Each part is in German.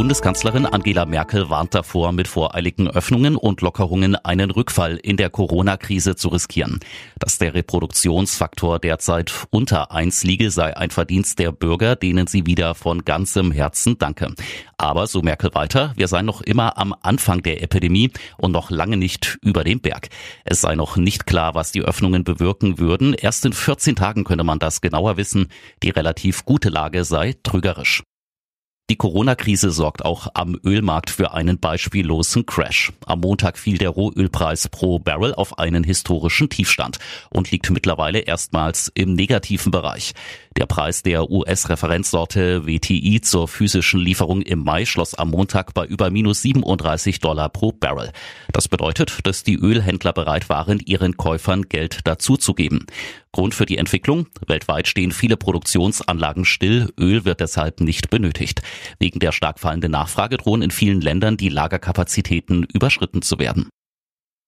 Bundeskanzlerin Angela Merkel warnt davor, mit voreiligen Öffnungen und Lockerungen einen Rückfall in der Corona-Krise zu riskieren. Dass der Reproduktionsfaktor derzeit unter eins liege, sei ein Verdienst der Bürger, denen sie wieder von ganzem Herzen danke. Aber, so Merkel weiter, wir seien noch immer am Anfang der Epidemie und noch lange nicht über dem Berg. Es sei noch nicht klar, was die Öffnungen bewirken würden. Erst in 14 Tagen könne man das genauer wissen. Die relativ gute Lage sei trügerisch. Die Corona-Krise sorgt auch am Ölmarkt für einen beispiellosen Crash. Am Montag fiel der Rohölpreis pro Barrel auf einen historischen Tiefstand und liegt mittlerweile erstmals im negativen Bereich. Der Preis der US-Referenzsorte WTI zur physischen Lieferung im Mai schloss am Montag bei über minus 37 Dollar pro Barrel. Das bedeutet, dass die Ölhändler bereit waren, ihren Käufern Geld dazuzugeben. Grund für die Entwicklung? Weltweit stehen viele Produktionsanlagen still, Öl wird deshalb nicht benötigt. Wegen der stark fallenden Nachfrage drohen in vielen Ländern die Lagerkapazitäten überschritten zu werden.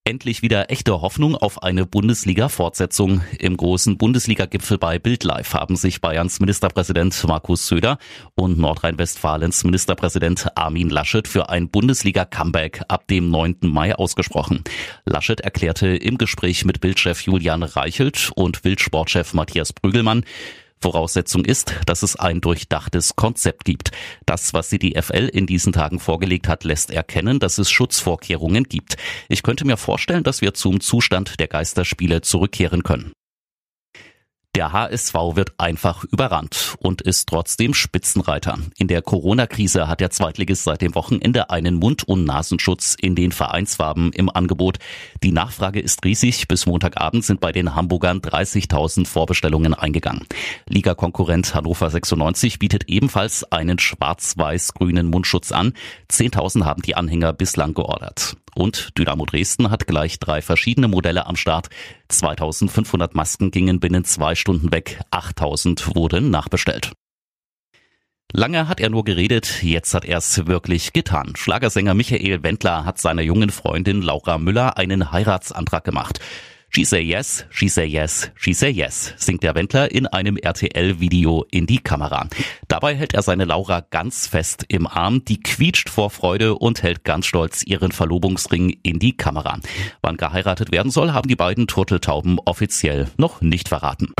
Endlich wieder echte Hoffnung auf eine Bundesliga-Fortsetzung. Im großen Bundesliga-Gipfel bei Bild Live haben sich Bayerns Ministerpräsident Markus Söder und Nordrhein-Westfalens Ministerpräsident Armin Laschet für ein Bundesliga-Comeback ab dem 9. Mai ausgesprochen. Laschet erklärte im Gespräch mit Bildchef Julian Reichelt und Wildsportchef Matthias Prügelmann, Voraussetzung ist, dass es ein durchdachtes Konzept gibt. Das, was die DFL in diesen Tagen vorgelegt hat, lässt erkennen, dass es Schutzvorkehrungen gibt. Ich könnte mir vorstellen, dass wir zum Zustand der Geisterspiele zurückkehren können. Der HSV wird einfach überrannt und ist trotzdem Spitzenreiter. In der Corona-Krise hat der Zweitligist seit dem Wochenende einen Mund- und Nasenschutz in den Vereinsfarben im Angebot. Die Nachfrage ist riesig. Bis Montagabend sind bei den Hamburgern 30.000 Vorbestellungen eingegangen. Ligakonkurrent Hannover 96 bietet ebenfalls einen schwarz-weiß-grünen Mundschutz an. 10.000 haben die Anhänger bislang geordert. Und Dynamo Dresden hat gleich drei verschiedene Modelle am Start. 2500 Masken gingen binnen zwei Stunden weg, 8000 wurden nachbestellt. Lange hat er nur geredet, jetzt hat er es wirklich getan. Schlagersänger Michael Wendler hat seiner jungen Freundin Laura Müller einen Heiratsantrag gemacht. She say yes, she say yes, she say yes, singt der Wendler in einem RTL-Video in die Kamera. Dabei hält er seine Laura ganz fest im Arm, die quietscht vor Freude und hält ganz stolz ihren Verlobungsring in die Kamera. Wann geheiratet werden soll, haben die beiden Turteltauben offiziell noch nicht verraten.